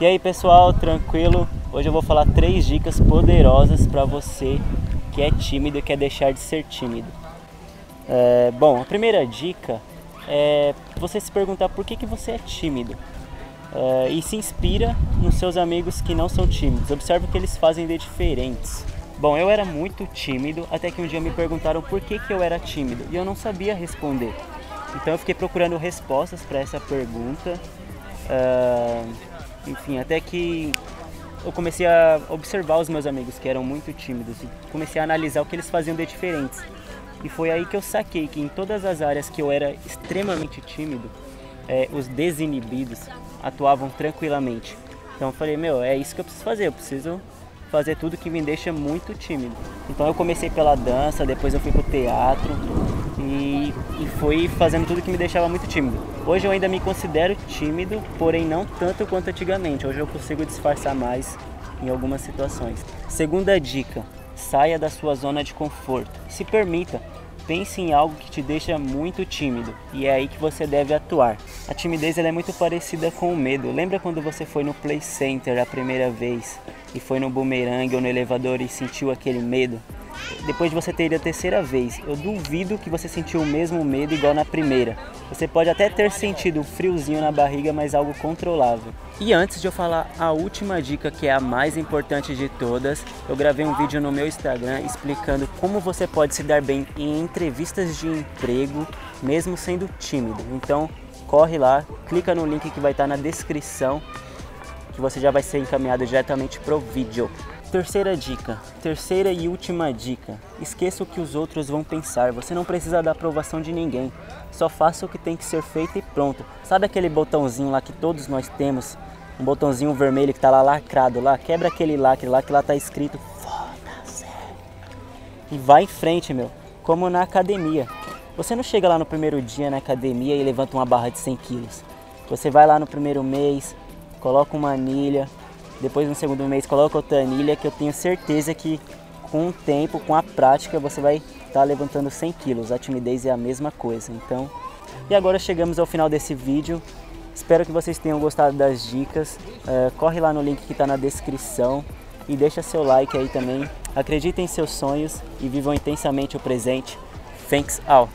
E aí pessoal, tranquilo? Hoje eu vou falar três dicas poderosas para você que é tímido e quer deixar de ser tímido. É, bom, a primeira dica é você se perguntar por que, que você é tímido. É, e se inspira nos seus amigos que não são tímidos. Observe o que eles fazem de diferentes. Bom, eu era muito tímido até que um dia me perguntaram por que, que eu era tímido e eu não sabia responder. Então eu fiquei procurando respostas para essa pergunta. Enfim, até que eu comecei a observar os meus amigos que eram muito tímidos e comecei a analisar o que eles faziam de diferentes. E foi aí que eu saquei que em todas as áreas que eu era extremamente tímido, é, os desinibidos atuavam tranquilamente. Então eu falei, meu, é isso que eu preciso fazer, eu preciso fazer tudo que me deixa muito tímido. Então eu comecei pela dança, depois eu fui pro teatro e, e fui fazendo tudo que me deixava muito tímido. Hoje eu ainda me considero tímido, porém não tanto quanto antigamente. Hoje eu consigo disfarçar mais em algumas situações. Segunda dica: saia da sua zona de conforto. Se permita Pense em algo que te deixa muito tímido e é aí que você deve atuar. A timidez é muito parecida com o medo. Lembra quando você foi no Play Center a primeira vez e foi no boomerang ou no elevador e sentiu aquele medo? depois de você ter ido a terceira vez, eu duvido que você sentiu o mesmo medo igual na primeira. Você pode até ter sentido um friozinho na barriga, mas algo controlável. E antes de eu falar a última dica, que é a mais importante de todas, eu gravei um vídeo no meu Instagram explicando como você pode se dar bem em entrevistas de emprego, mesmo sendo tímido. Então, corre lá, clica no link que vai estar na descrição, que você já vai ser encaminhado diretamente pro vídeo. Terceira dica, terceira e última dica: esqueça o que os outros vão pensar. Você não precisa da aprovação de ninguém. Só faça o que tem que ser feito e pronto. Sabe aquele botãozinho lá que todos nós temos? Um botãozinho vermelho que tá lá lacrado lá. Quebra aquele lacre lá que lá tá escrito foda-se. E vai em frente, meu. Como na academia. Você não chega lá no primeiro dia na academia e levanta uma barra de 100 quilos. Você vai lá no primeiro mês, coloca uma anilha, depois no segundo mês coloca outra anilha que eu tenho certeza que com o tempo, com a prática, você vai estar tá levantando 100 quilos. A timidez é a mesma coisa. Então, e agora chegamos ao final desse vídeo. Espero que vocês tenham gostado das dicas. Uh, corre lá no link que está na descrição e deixa seu like aí também. Acredite em seus sonhos e vivam intensamente o presente. Thanks all.